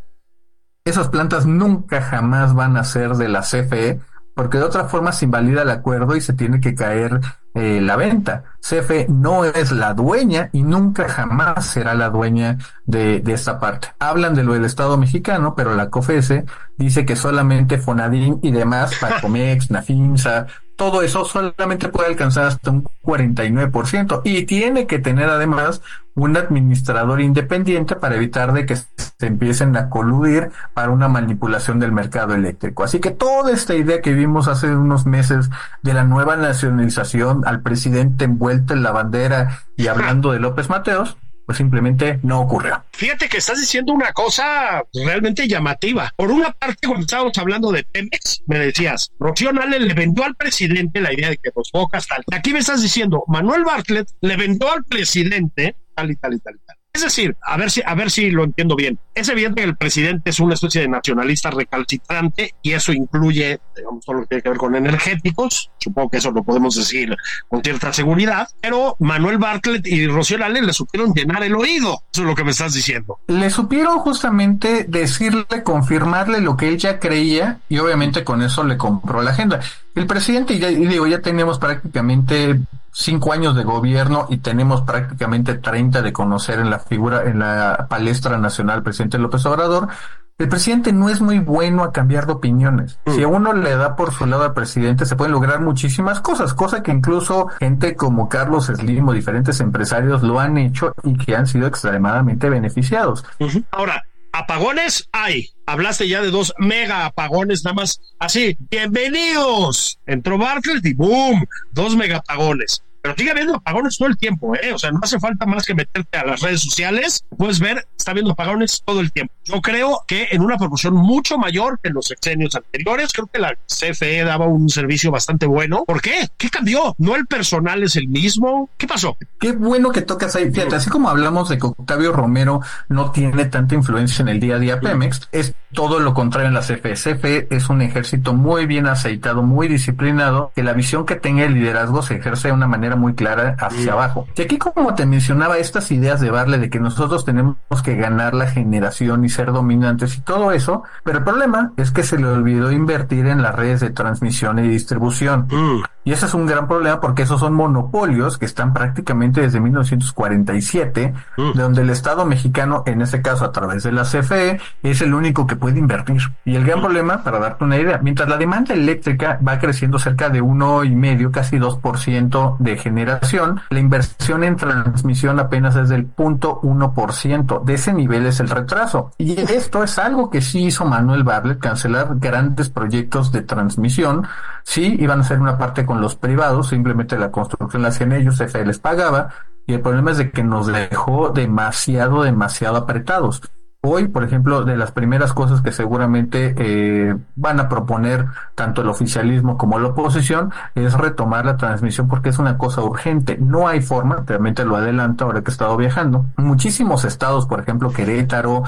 Esas plantas nunca jamás van a ser de la CFE, porque de otra forma se invalida el acuerdo y se tiene que caer eh, la venta. CFE no es la dueña y nunca jamás será la dueña de, de, esta parte. Hablan de lo del Estado mexicano, pero la COFESE dice que solamente Fonadín y demás, Pacomex, <laughs> Nafinsa, todo eso solamente puede alcanzar hasta un 49% y tiene que tener además un administrador independiente para evitar de que se empiecen a coludir para una manipulación del mercado eléctrico. Así que toda esta idea que vimos hace unos meses de la nueva nacionalización al presidente envuelto en la bandera y hablando de López Mateos, pues simplemente no ocurrió. Fíjate que estás diciendo una cosa realmente llamativa. Por una parte, cuando estábamos hablando de Pemex, me decías, Rocío Nale le vendió al presidente la idea de que los bocas tal. Aquí me estás diciendo, Manuel Bartlett le vendió al presidente tal y tal y tal y tal. Es decir, a ver si, a ver si lo entiendo bien. Es evidente que el presidente es una especie de nacionalista recalcitrante y eso incluye, digamos, todo lo que tiene que ver con energéticos. Supongo que eso lo podemos decir con cierta seguridad. Pero Manuel Bartlett y Rocío Lale le supieron llenar el oído. Eso es lo que me estás diciendo. Le supieron justamente decirle, confirmarle lo que él ya creía y obviamente con eso le compró la agenda. El presidente, ya, y digo, ya tenemos prácticamente cinco años de gobierno y tenemos prácticamente 30 de conocer en la figura, en la palestra nacional, presidente López Obrador, el presidente no es muy bueno a cambiar de opiniones. Si a uno le da por su lado al presidente, se pueden lograr muchísimas cosas, cosa que incluso gente como Carlos Slim o diferentes empresarios lo han hecho y que han sido extremadamente beneficiados. Ahora, apagones hay. Hablaste ya de dos mega apagones, nada más así. Bienvenidos. Entró Bartlett y boom, dos mega apagones. Pero sigue habiendo apagones todo el tiempo, ¿eh? O sea, no hace falta más que meterte a las redes sociales. Puedes ver, está habiendo apagones todo el tiempo. Yo creo que en una proporción mucho mayor que en los sexenios anteriores. Creo que la CFE daba un servicio bastante bueno. ¿Por qué? ¿Qué cambió? ¿No el personal es el mismo? ¿Qué pasó? Qué bueno que tocas ahí. Fíjate, así como hablamos de que Octavio Romero no tiene tanta influencia en el día a día Pemex, es todo lo contrario en la CFE. CFE es un ejército muy bien aceitado, muy disciplinado, que la visión que tenga el liderazgo se ejerce de una manera muy clara hacia abajo. Y aquí, como te mencionaba, estas ideas de Barle de que nosotros tenemos que ganar la generación y ser dominantes y todo eso, pero el problema es que se le olvidó invertir en las redes de transmisión y distribución. Mm. Y ese es un gran problema porque esos son monopolios que están prácticamente desde 1947, mm. donde el Estado mexicano, en este caso a través de la CFE, es el único que puede invertir. Y el gran mm. problema, para darte una idea, mientras la demanda eléctrica va creciendo cerca de uno y medio, casi 2% de generación, la inversión en transmisión apenas es del 0.1%. De ese nivel es el retraso. Y esto es algo que sí hizo Manuel Barlet, cancelar grandes proyectos de transmisión. Sí, iban a ser una parte con los privados, simplemente la construcción la hacían ellos, CFE les pagaba. Y el problema es de que nos dejó demasiado, demasiado apretados. Hoy, por ejemplo, de las primeras cosas que seguramente eh, van a proponer tanto el oficialismo como la oposición es retomar la transmisión porque es una cosa urgente. No hay forma, realmente lo adelanto ahora que he estado viajando. Muchísimos estados, por ejemplo, Querétaro,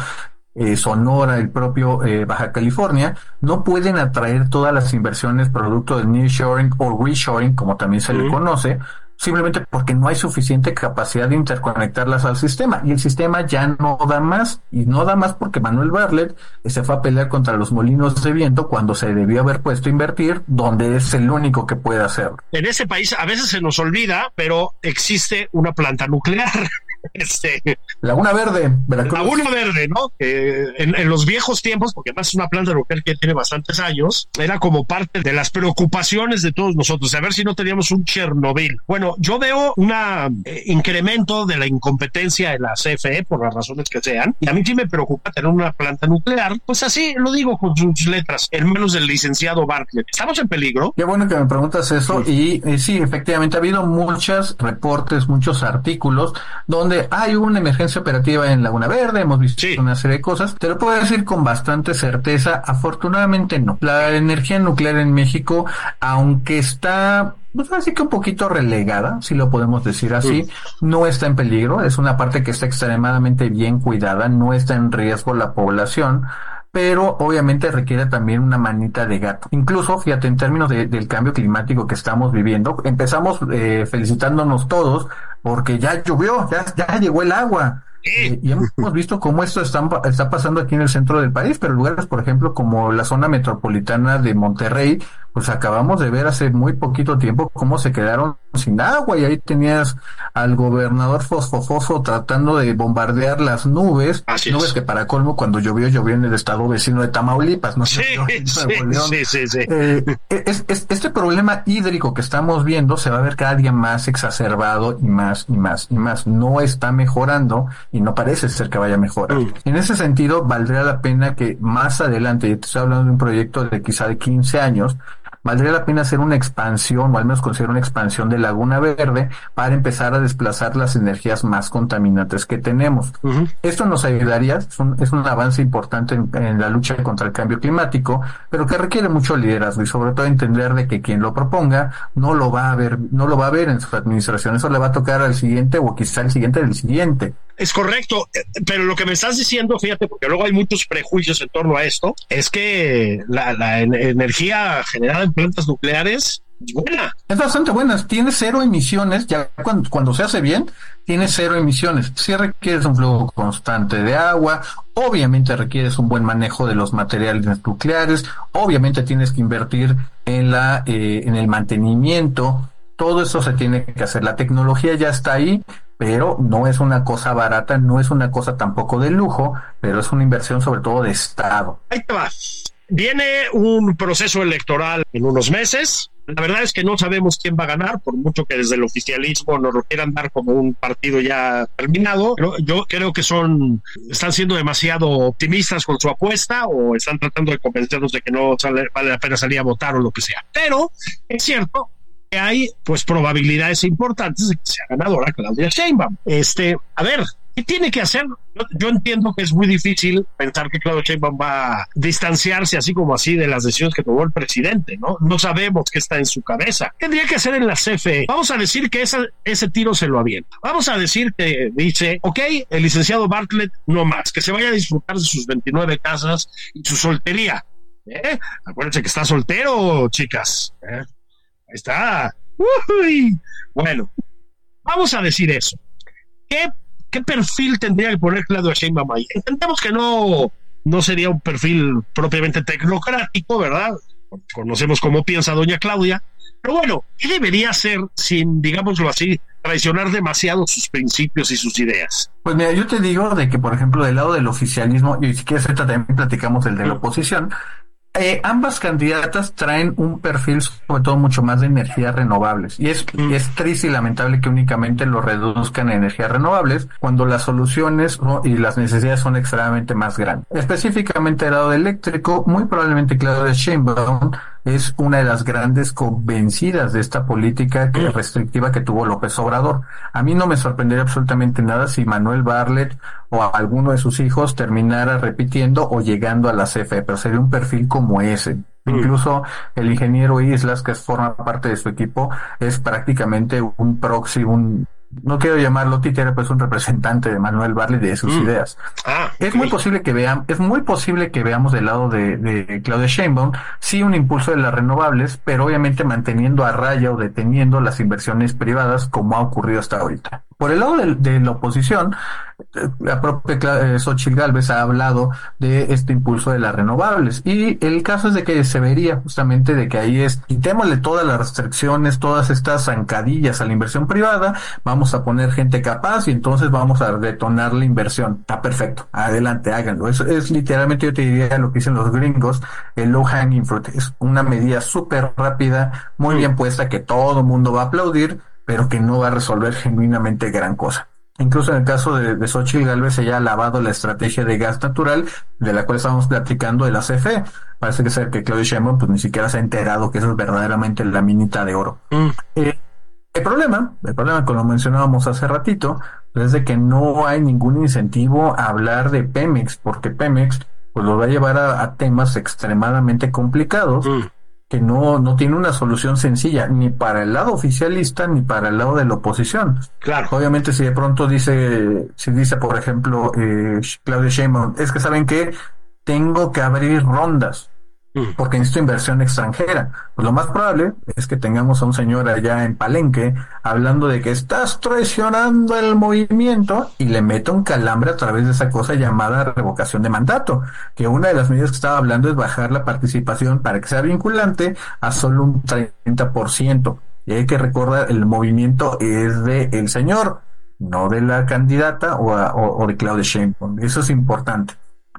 eh, Sonora, el propio eh, Baja California, no pueden atraer todas las inversiones producto del nearshoring o reshoring, como también se le conoce, simplemente porque no hay suficiente capacidad de interconectarlas al sistema y el sistema ya no da más y no da más porque Manuel Barlet se fue a pelear contra los molinos de viento cuando se debió haber puesto a invertir donde es el único que puede hacerlo. En ese país a veces se nos olvida, pero existe una planta nuclear. <laughs> Este, Laguna Verde, Veracruz. Laguna Verde, ¿no? en, los viejos tiempos, porque además es una planta nuclear que tiene bastantes años, era como parte de las preocupaciones de todos nosotros, a ver si no teníamos un Chernobyl. Bueno, yo veo un eh, incremento de la incompetencia de la CFE, por las razones que sean, y a mí sí me preocupa tener una planta nuclear, pues así lo digo con sus letras, en manos del licenciado Bartlett. ¿Estamos en peligro? Qué bueno que me preguntas eso, y eh, sí, efectivamente ha habido muchos reportes, muchos artículos donde hay una emergencia operativa en Laguna Verde, hemos visto una serie de cosas, te lo puedo decir con bastante certeza, afortunadamente no. La energía nuclear en México, aunque está pues así que un poquito relegada, si lo podemos decir así, no está en peligro, es una parte que está extremadamente bien cuidada, no está en riesgo la población, pero obviamente requiere también una manita de gato. Incluso, fíjate, en términos del cambio climático que estamos viviendo, empezamos eh, felicitándonos todos porque ya llovió, ya, ya llegó el agua. Eh, y hemos visto cómo esto está, está pasando aquí en el centro del país, pero lugares, por ejemplo, como la zona metropolitana de Monterrey, pues acabamos de ver hace muy poquito tiempo cómo se quedaron sin agua y ahí tenías al gobernador Fosfofoso tratando de bombardear las nubes, nubes que para colmo cuando llovió llovió en el estado vecino de Tamaulipas, no sí, sí, sí, sí, eh, es, este problema hídrico que estamos viendo se va a ver cada día más exacerbado y más y más y más. No está mejorando y no parece ser que vaya a mejorar. Mm. En ese sentido, valdría la pena que más adelante, y te estoy hablando de un proyecto de quizá de 15 años, valdría la pena hacer una expansión, o al menos considerar una expansión de Laguna Verde para empezar a desplazar las energías más contaminantes que tenemos. Esto nos ayudaría, es un, es un avance importante en, la lucha contra el cambio climático, pero que requiere mucho liderazgo y sobre todo entender de que quien lo proponga no lo va a ver, no lo va a ver en su administración, eso le va a tocar al siguiente o quizá al siguiente del siguiente. Es correcto, eh, pero lo que me estás diciendo, fíjate, porque luego hay muchos prejuicios en torno a esto, es que la, energía generada en plantas nucleares es buena. Es bastante buena, tiene cero emisiones, ya cuando, se hace bien, tiene cero emisiones. Si requieres un flujo constante de agua, obviamente requieres un buen manejo de los materiales nucleares, obviamente tienes que invertir en la eh, en el mantenimiento, todo eso se tiene que hacer. La tecnología ya está ahí, pero no es una cosa barata, no es una cosa tampoco de lujo, pero es una inversión sobre todo de Estado. Ahí te va. Viene un proceso electoral en unos meses. La verdad es que no sabemos quién va a ganar, por mucho que desde el oficialismo nos lo quieran dar como un partido ya terminado. Yo creo que son, están siendo demasiado optimistas con su apuesta o están tratando de convencernos de que no vale la pena salir a votar o lo que sea. Pero es cierto hay pues probabilidades importantes de que sea ganadora Claudia Sheinbaum. Este, a ver, ¿qué tiene que hacer? Yo, entiendo que es muy difícil pensar que Claudia Sheinbaum va a distanciarse así como así de las decisiones que tomó el presidente, ¿no? No sabemos qué está en su cabeza. Tendría que hacer en la CFE. Vamos a decir que ese tiro se lo avienta. Vamos a decir que dice, ok, el licenciado Bartlett no más, que se vaya a disfrutar de sus 29 casas y su soltería. ¿Eh? Acuérdense que está soltero, chicas. ¿Eh? Está. Bueno, vamos a decir eso. ¿Qué, ¿Qué perfil tendría que poner Claudio Sheinbaum ahí? Entendemos que no, no sería un perfil propiamente tecnocrático, ¿verdad? Conocemos cómo piensa doña Claudia. Pero bueno, ¿qué debería hacer sin, digámoslo así, traicionar demasiado sus principios y sus ideas? Pues mira, yo te digo de que, por ejemplo, del lado del oficialismo, y si quieres ahorita también platicamos del de la oposición, eh, ambas candidatas traen un perfil sobre todo mucho más de energías renovables y es, mm. es triste y lamentable que únicamente lo reduzcan a energías renovables cuando las soluciones y las necesidades son extremadamente más grandes. Específicamente el lado eléctrico, muy probablemente Claudia Sheinbaum es una de las grandes convencidas de esta política que, mm. restrictiva que tuvo López Obrador. A mí no me sorprendería absolutamente nada si Manuel Barlet o alguno de sus hijos terminara repitiendo o llegando a la CFE, pero sería un perfil como ese. Mm. Incluso el ingeniero Islas, que forma parte de su equipo, es prácticamente un proxy, un no quiero llamarlo títere, pues un representante de Manuel Barley de sus mm. ideas. Ah, es muy posible que veamos, es muy posible que veamos del lado de, de Claudia Sheinbaum sí un impulso de las renovables, pero obviamente manteniendo a raya o deteniendo las inversiones privadas como ha ocurrido hasta ahorita. Por el lado de, la oposición, la propia eh, Xochitl Galvez ha hablado de este impulso de las renovables y el caso es de que se vería justamente de que ahí es, quitémosle todas las restricciones, todas estas zancadillas a la inversión privada, vamos a poner gente capaz y entonces vamos a detonar la inversión. Está perfecto, adelante, háganlo. Eso es literalmente, yo te diría lo que dicen los gringos, el low hanging fruit. Es una medida súper rápida, muy bien puesta, que todo el mundo va a aplaudir pero que no va a resolver genuinamente gran cosa. Incluso en el caso de, de Xochitl Galvez, ella ha alabado la estrategia de gas natural de la cual estamos platicando de la CFE. Parece que ser que Claudio Sheinbaum pues ni siquiera se ha enterado que eso es verdaderamente la minita de oro. Mm. Eh, el problema, el problema que lo mencionábamos hace ratito, es de que no hay ningún incentivo a hablar de Pemex, porque Pemex pues lo va a llevar a, temas extremadamente complicados. Mm que no, no tiene una solución sencilla, ni para el lado oficialista ni para el lado de la oposición. Claro. Obviamente, si de pronto dice, si dice, por ejemplo, eh, Claudia Sheinbaum, es que saben que tengo que abrir rondas. Porque necesito inversión extranjera. Pues lo más probable es que tengamos a un señor allá en Palenque hablando de que estás traicionando el movimiento y le mete un calambre a través de esa cosa llamada revocación de mandato, que una de las medidas que estaba hablando es bajar la participación para que sea vinculante a solo un 30%. Y hay que recordar, el movimiento es de el señor, no de la candidata o, a- o- de Claudia Sheinbaum. Eso es importante.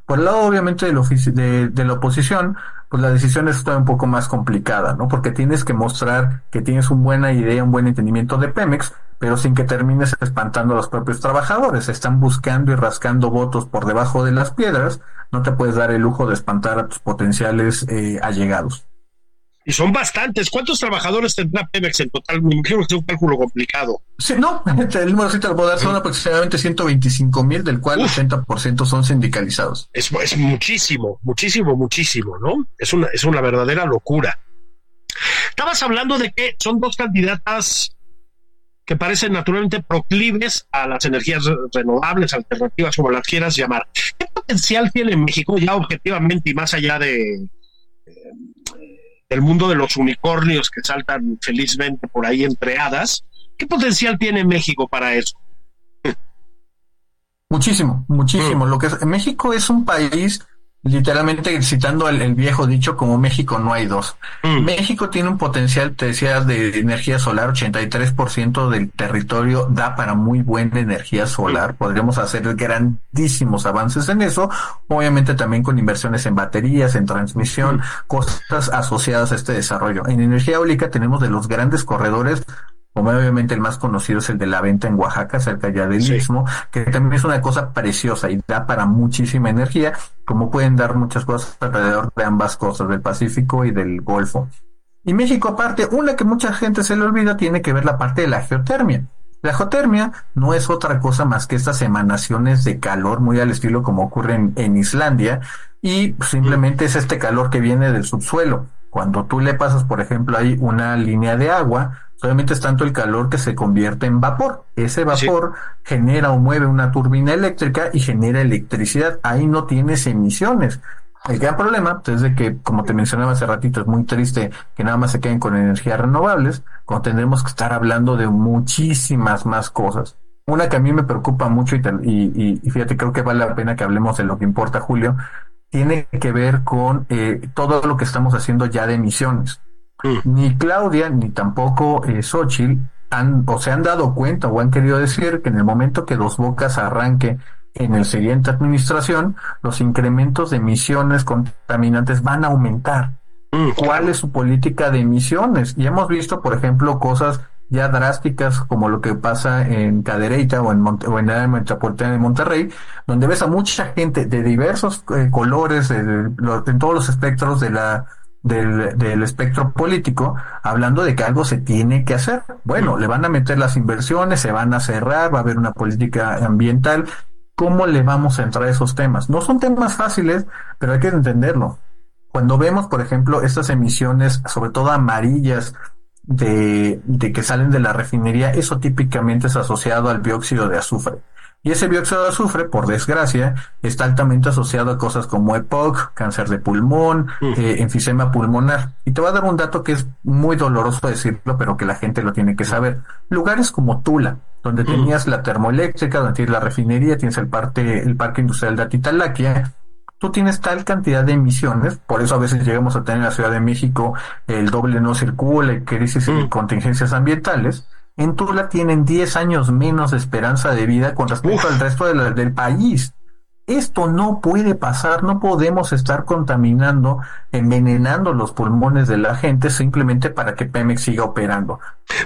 Por el lado, obviamente, del ofici- de, de la oposición, pues la decisión está un poco más complicada, ¿no? Porque tienes que mostrar que tienes una buena idea, un buen entendimiento de Pemex, pero sin que termines espantando a los propios trabajadores. Están buscando y rascando votos por debajo de las piedras. No te puedes dar el lujo de espantar a tus potenciales eh, allegados. Y son bastantes. ¿Cuántos trabajadores tendrá Pemex en total? Me imagino que es un cálculo complicado. Sí, no, <laughs> el número sí te lo puedo dar, son aproximadamente 125 mil, del cual Uf. 80% son sindicalizados. Es, es muchísimo, muchísimo, muchísimo, ¿no? Es una, es una verdadera locura. Estabas hablando de que son dos candidatas que parecen naturalmente proclives a las energías re- renovables, alternativas, como las quieras llamar. ¿Qué potencial tiene México ya objetivamente y más allá de del mundo de los unicornios que saltan felizmente por ahí entre hadas? ¿Qué potencial tiene México para eso? Muchísimo, muchísimo. Lo que es, México es un país, literalmente citando el, el viejo dicho, como México no hay dos. Mm. México tiene un potencial, te decía, de energía solar, 83% del territorio da para muy buena energía solar. Podríamos hacer grandísimos avances en eso, obviamente también con inversiones en baterías, en transmisión, cosas asociadas a este desarrollo. En energía eólica tenemos de los grandes corredores obviamente el más conocido es el de la venta en Oaxaca, cerca ya del Sí. Istmo, que también es una cosa preciosa y da para muchísima energía, como pueden dar muchas cosas alrededor de ambas cosas, del Pacífico y del Golfo. Y México aparte, una que mucha gente se le olvida, tiene que ver la parte de la geotermia. La geotermia no es otra cosa más que estas emanaciones de calor muy al estilo como ocurre en, en Islandia y simplemente es este calor que viene del subsuelo. Cuando tú le pasas, por ejemplo, ahí una línea de agua, solamente es tanto el calor que se convierte en vapor. Ese Sí. vapor genera o mueve una turbina eléctrica y genera electricidad. Ahí no tienes emisiones. El gran problema pues, es de que, como te mencionaba hace ratito, es muy triste que nada más se queden con energías renovables, cuando tendremos que estar hablando de muchísimas más cosas. Una que a mí me preocupa mucho y- y- y fíjate, creo que vale la pena que hablemos de lo que importa, Julio, tiene que ver con eh, todo lo que estamos haciendo ya de emisiones. Mm. Ni Claudia ni tampoco eh, Xochitl han o se han dado cuenta o han querido decir que en el momento que Dos Bocas arranque en el siguiente administración, los incrementos de emisiones contaminantes van a aumentar. Mm, ¿Cuál es su política de emisiones? Y hemos visto, por ejemplo, cosas ya drásticas como lo que pasa en Cadereyta o en, Monte- o en la metropolitana de Monterrey, donde ves a mucha gente de diversos eh, colores, de- de- lo- en todos los espectros de la del, del espectro político, hablando de que algo se tiene que hacer. Bueno, le van a meter las inversiones, se van a cerrar, va a haber una política ambiental. ¿Cómo le vamos a entrar a esos temas? No son temas fáciles, pero hay que entenderlo. Cuando vemos, por ejemplo, estas emisiones, sobre todo amarillas, de, de que salen de la refinería, eso típicamente es asociado al dióxido de azufre. Y ese dióxido de azufre, por desgracia, está altamente asociado a cosas como EPOC, cáncer de pulmón, eh, enfisema pulmonar. Y te voy a dar un dato que es muy doloroso decirlo, pero que la gente lo tiene que saber. Lugares como Tula, donde tenías la termoeléctrica, donde tienes la refinería, tienes el, parte, el parque industrial de Atitalaquia, tú tienes tal cantidad de emisiones, por eso a veces llegamos a tener en la Ciudad de México el doble no circula, crisis y contingencias ambientales. En Tula tienen 10 años menos de esperanza de vida con respecto Uf. al resto de la- del país. Esto no puede pasar, no podemos estar contaminando, envenenando los pulmones de la gente simplemente para que Pemex siga operando.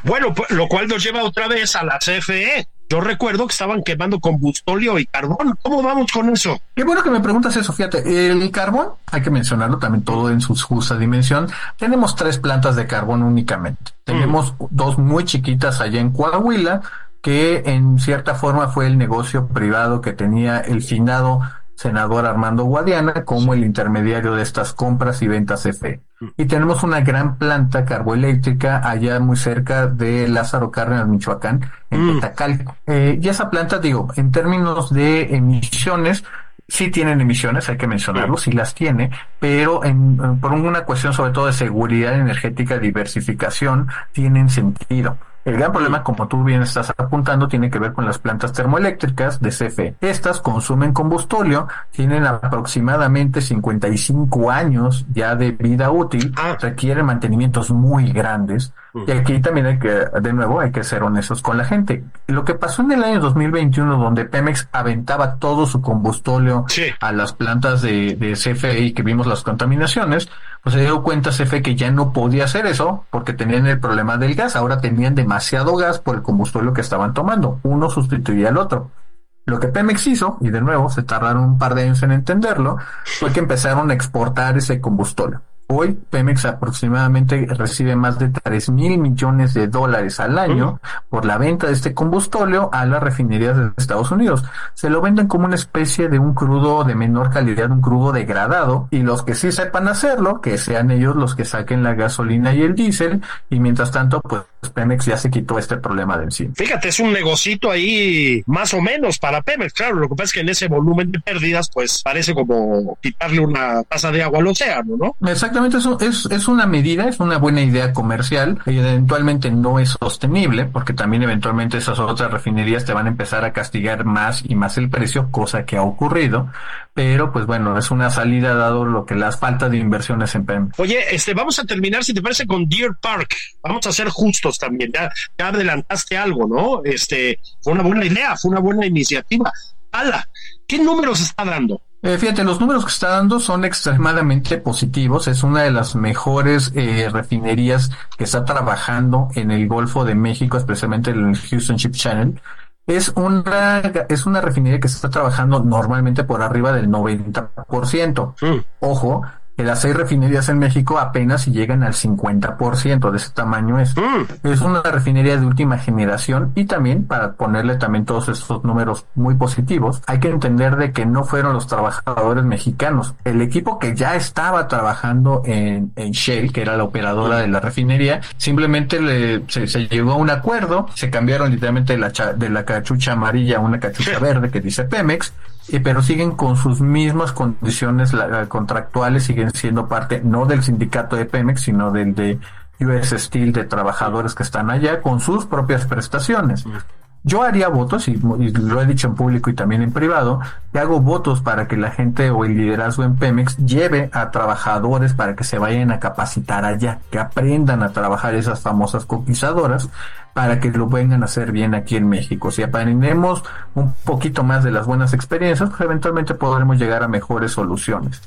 Bueno, pues, lo cual nos lleva otra vez a la CFE. Yo recuerdo que estaban quemando combustóleo y carbón. ¿Cómo vamos con eso? Qué bueno que me preguntas eso, fíjate, el carbón, hay que mencionarlo también todo en su justa dimensión. Tenemos tres plantas de carbón únicamente. Tenemos dos muy chiquitas allá en Coahuila, que en cierta forma fue el negocio privado que tenía el finado senador Armando Guadiana como el intermediario de estas compras y ventas CFE. Y tenemos una gran planta carboeléctrica allá muy cerca de Lázaro Cárdenas, Michoacán, en Mm. Petacalco. Eh, y esa planta, digo, en términos de emisiones, sí tienen emisiones, hay que mencionarlo, sí las tiene, pero en, por una cuestión sobre todo de seguridad energética, diversificación, tienen sentido. El gran problema, como tú bien estás apuntando, tiene que ver con las plantas termoeléctricas de CFE. Estas consumen combustóleo, tienen aproximadamente 55 años ya de vida útil, ah. requieren mantenimientos muy grandes. Y aquí también hay que, de nuevo, hay que ser honestos con la gente. Lo que pasó en el año 2021, donde Pemex aventaba todo su combustóleo a las plantas de, de CFE y que vimos las contaminaciones, pues se dio cuenta CFE que ya no podía hacer eso porque tenían el problema del gas. Ahora tenían demasiado gas por el combustible que estaban tomando. Uno sustituía al otro. Lo que Pemex hizo, y de nuevo se tardaron un par de años en entenderlo, fue que empezaron a exportar ese combustible. Hoy Pemex aproximadamente recibe más de 3 mil millones de dólares al año por la venta de este combustóleo a las refinerías de Estados Unidos. Se lo venden como una especie de un crudo de menor calidad, un crudo degradado, y los que sí sepan hacerlo, que sean ellos los que saquen la gasolina y el diésel, y mientras tanto, pues Pemex ya se quitó este problema de encima. Fíjate, es un negocito ahí más o menos para Pemex, claro, lo que pasa es que en ese volumen de pérdidas, pues parece como quitarle una taza de agua al océano, ¿no? Exactamente, es, es una medida, es una buena idea comercial, y eventualmente no es sostenible, porque también eventualmente esas otras refinerías te van a empezar a castigar más y más el precio, cosa que ha ocurrido, pero pues bueno, es una salida dado lo que las faltas de inversiones en PEM. Oye, este, vamos a terminar, si te parece, con Deer Park. Vamos a ser justos también, ya, ya adelantaste algo, ¿no? Este, fue una buena idea, fue una buena iniciativa. Ala, ¿qué números está dando? Eh, fíjate, los números que está dando son extremadamente positivos. Es una de las mejores eh, refinerías que está trabajando en el Golfo de México, especialmente en el Houston Ship Channel. Es una, es una refinería que está trabajando normalmente por arriba del 90%. Mm. Ojo, las seis refinerías en México apenas si llegan al 50% de ese tamaño es. Mm. Es una refinería de última generación y también para ponerle también todos estos números muy positivos, hay que entender de que no fueron los trabajadores mexicanos. El equipo que ya estaba trabajando en, en Shell, que era la operadora de la refinería, simplemente le, se, llegó a un acuerdo, se cambiaron literalmente de la, de la cachucha amarilla a una cachucha <laughs> verde que dice Pemex, pero siguen con sus mismas condiciones contractuales, siguen siendo parte no del sindicato de Pemex, sino del de US Steel de trabajadores que están allá con sus propias prestaciones. Yo haría votos, y, lo he dicho en público y también en privado, que hago votos para que la gente o el liderazgo en Pemex lleve a trabajadores para que se vayan a capacitar allá, que aprendan a trabajar esas famosas copizadoras, para que lo vengan a hacer bien aquí en México. Si aprendemos un poquito más de las buenas experiencias, pues eventualmente podremos llegar a mejores soluciones.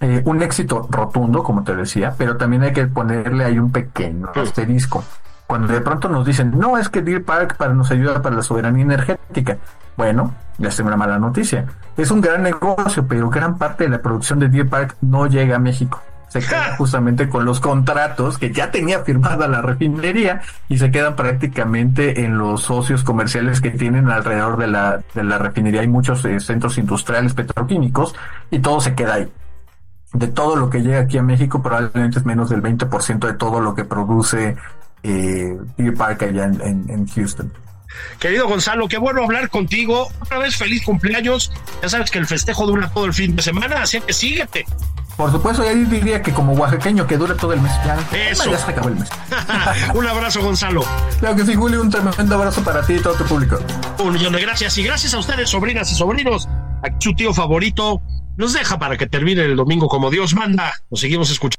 Eh, un éxito rotundo, como te decía, pero también hay que ponerle ahí un pequeño asterisco. Cuando de pronto nos dicen, no, es que Deer Park para nos ayuda para la soberanía energética. Bueno, ya tengo una mala noticia. Es un gran negocio, pero gran parte de la producción de Deer Park no llega a México. Se queda justamente con los contratos que ya tenía firmada la refinería y se quedan prácticamente en los socios comerciales que tienen alrededor de la, de la refinería. Hay muchos eh, centros industriales petroquímicos y todo se queda ahí de todo lo que llega aquí a México, probablemente es menos del 20% de todo lo que produce eh, Deer Park allá en, Houston. Querido Gonzalo, qué bueno hablar contigo. Otra vez feliz cumpleaños. Ya sabes que el festejo dura todo el fin de semana, así que síguete. Por supuesto, ya diría que como oaxaqueño que dure todo el mes. Ya, Eso. ya se acabó el mes. <laughs> un abrazo, Gonzalo. Claro que sí, Julio. Un tremendo abrazo para ti y todo tu público. Un millón de gracias. Y gracias a ustedes, sobrinas y sobrinos. A su tío favorito nos deja para que termine el domingo como Dios manda. Nos seguimos escuchando.